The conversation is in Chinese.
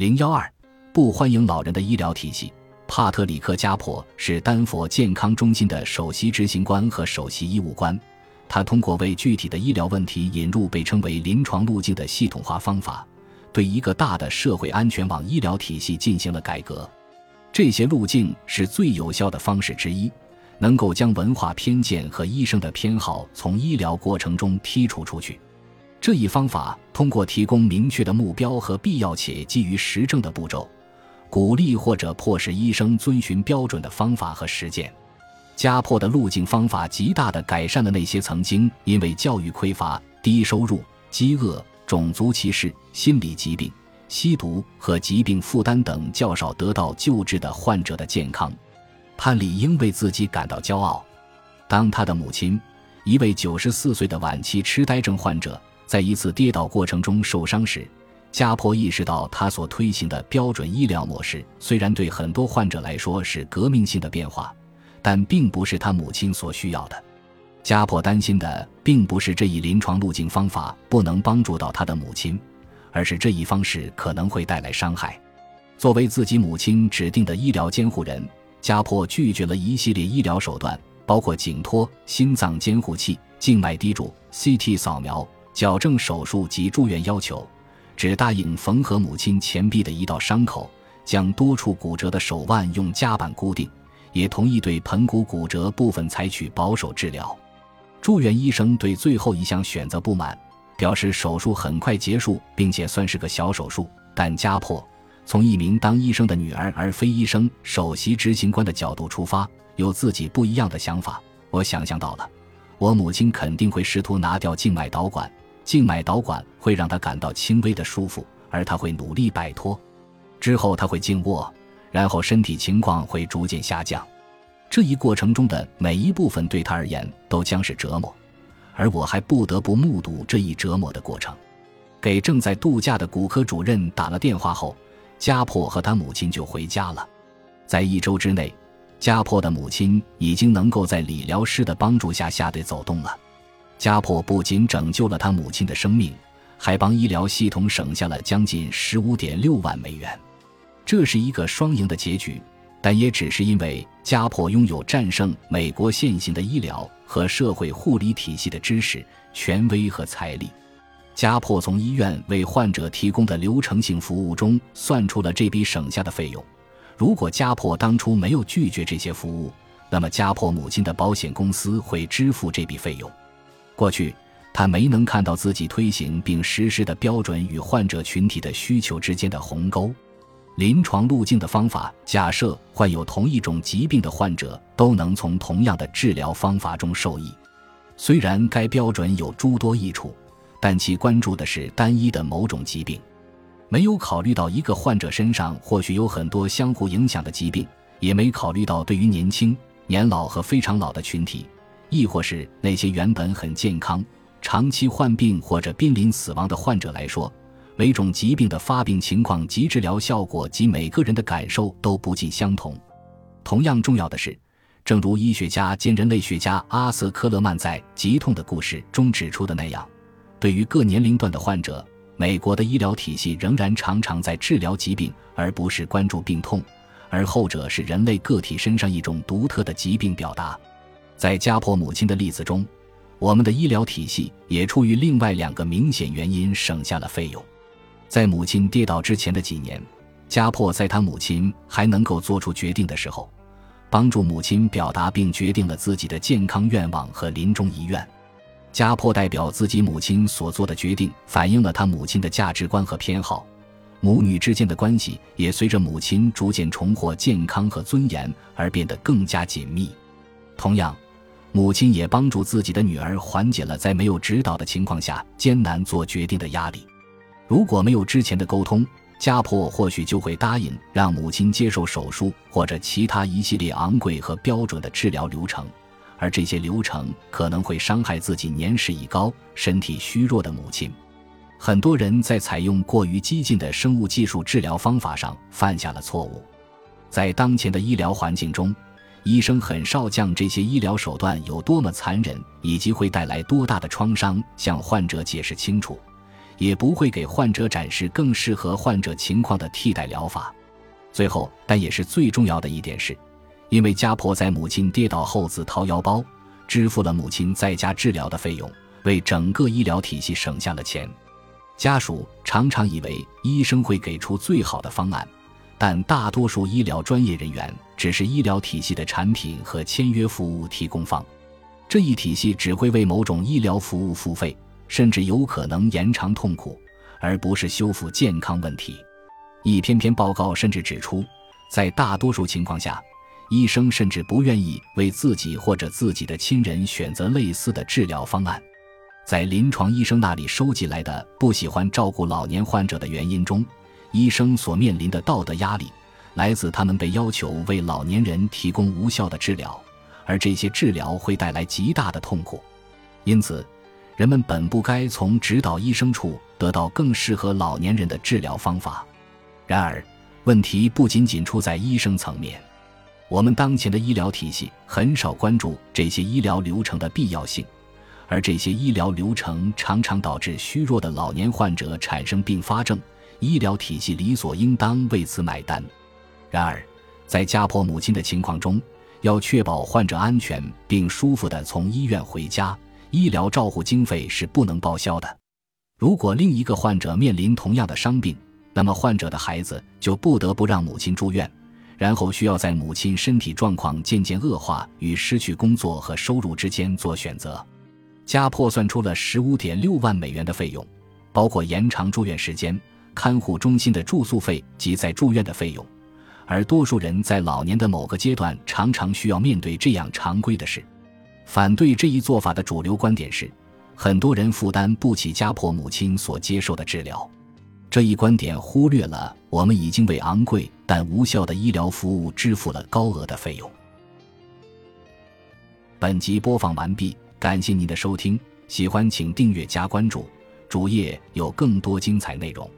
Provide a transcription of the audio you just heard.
零幺二，不欢迎老人的医疗体系。帕特里克·加珀是丹佛健康中心的首席执行官和首席医务官。他通过为具体的医疗问题引入被称为临床路径的系统化方法，对一个大的社会安全网医疗体系进行了改革。这些路径是最有效的方式之一，能够将文化偏见和医生的偏好从医疗过程中剔除出去。这一方法通过提供明确的目标和必要且基于实证的步骤，鼓励或者迫使医生遵循标准的方法和实践。加破的路径方法极大地改善了那些曾经因为教育匮乏、低收入、饥饿、种族歧视、心理疾病、吸毒和疾病负担等较少得到救治的患者的健康。他理应为自己感到骄傲。当他的母亲，一位九十四岁的晚期痴呆症患者，在一次跌倒过程中受伤时，加坡意识到他所推行的标准医疗模式虽然对很多患者来说是革命性的变化。但并不是他母亲所需要的。加珀担心的并不是这一临床路径方法不能帮助到他的母亲，而是这一方式可能会带来伤害。作为自己母亲指定的医疗监护人，加珀拒绝了一系列医疗手段，包括颈托、心脏监护器、静脉滴注、CT 扫描、矫正手术及住院要求，只答应缝合母亲前臂的一道伤口，将多处骨折的手腕用夹板固定。也同意对盆骨骨折部分采取保守治疗。住院医生对最后一项选择不满，表示手术很快结束，并且算是个小手术。但家破从一名当医生的女儿而非医生、首席执行官的角度出发，有自己不一样的想法。我想象到了，我母亲肯定会试图拿掉静脉导管，静脉导管会让他感到轻微的舒服，而他会努力摆脱。之后他会静卧。然后身体情况会逐渐下降，这一过程中的每一部分对他而言都将是折磨，而我还不得不目睹这一折磨的过程。给正在度假的骨科主任打了电话后，家破和他母亲就回家了。在一周之内，家破的母亲已经能够在理疗师的帮助下下地走动了。家破不仅拯救了他母亲的生命，还帮医疗系统省下了将近十五点六万美元。这是一个双赢的结局，但也只是因为家破拥有战胜美国现行的医疗和社会护理体系的知识、权威和财力。家破从医院为患者提供的流程性服务中算出了这笔省下的费用。如果家破当初没有拒绝这些服务，那么家破母亲的保险公司会支付这笔费用。过去，他没能看到自己推行并实施的标准与患者群体的需求之间的鸿沟。临床路径的方法假设患有同一种疾病的患者都能从同样的治疗方法中受益。虽然该标准有诸多益处，但其关注的是单一的某种疾病，没有考虑到一个患者身上或许有很多相互影响的疾病，也没考虑到对于年轻、年老和非常老的群体，亦或是那些原本很健康、长期患病或者濒临死亡的患者来说。每种疾病的发病情况及治疗效果及每个人的感受都不尽相同。同样重要的是，正如医学家兼人类学家阿瑟·科勒曼在《疾痛的故事》中指出的那样，对于各年龄段的患者，美国的医疗体系仍然常常在治疗疾病，而不是关注病痛，而后者是人类个体身上一种独特的疾病表达。在家婆母亲的例子中，我们的医疗体系也出于另外两个明显原因省下了费用。在母亲跌倒之前的几年，家破在他母亲还能够做出决定的时候，帮助母亲表达并决定了自己的健康愿望和临终遗愿。家破代表自己母亲所做的决定，反映了他母亲的价值观和偏好。母女之间的关系也随着母亲逐渐重获健康和尊严而变得更加紧密。同样，母亲也帮助自己的女儿缓解了在没有指导的情况下艰难做决定的压力。如果没有之前的沟通，家婆或许就会答应让母亲接受手术或者其他一系列昂贵和标准的治疗流程，而这些流程可能会伤害自己年事已高、身体虚弱的母亲。很多人在采用过于激进的生物技术治疗方法上犯下了错误。在当前的医疗环境中，医生很少将这些医疗手段有多么残忍以及会带来多大的创伤向患者解释清楚。也不会给患者展示更适合患者情况的替代疗法。最后，但也是最重要的一点是，因为家婆在母亲跌倒后自掏腰包支付了母亲在家治疗的费用，为整个医疗体系省下了钱。家属常常以为医生会给出最好的方案，但大多数医疗专业人员只是医疗体系的产品和签约服务提供方。这一体系只会为某种医疗服务付费，甚至有可能延长痛苦，而不是修复健康问题。一篇篇报告甚至指出，在大多数情况下，医生甚至不愿意为自己或者自己的亲人选择类似的治疗方案。在临床医生那里收集来的不喜欢照顾老年患者的原因中，医生所面临的道德压力来自他们被要求为老年人提供无效的治疗，而这些治疗会带来极大的痛苦。因此，人们本不该从指导医生处得到更适合老年人的治疗方法。然而，问题不仅仅出在医生层面。我们当前的医疗体系很少关注这些医疗流程的必要性，而这些医疗流程常常导致虚弱的老年患者产生并发症，医疗体系理所应当为此买单。然而，在家婆母亲的情况中，要确保患者安全并舒服地从医院回家，医疗照护经费是不能报销的。如果另一个患者面临同样的伤病，那么，患者的孩子就不得不让母亲住院，然后需要在母亲身体状况渐渐恶化与失去工作和收入之间做选择。家破算出了十五点六万美元的费用，包括延长住院时间、看护中心的住宿费及在住院的费用。而多数人在老年的某个阶段常常需要面对这样常规的事。反对这一做法的主流观点是，很多人负担不起家破母亲所接受的治疗。这一观点忽略了我们已经为昂贵但无效的医疗服务支付了高额的费用。本集播放完毕，感谢您的收听，喜欢请订阅加关注，主页有更多精彩内容。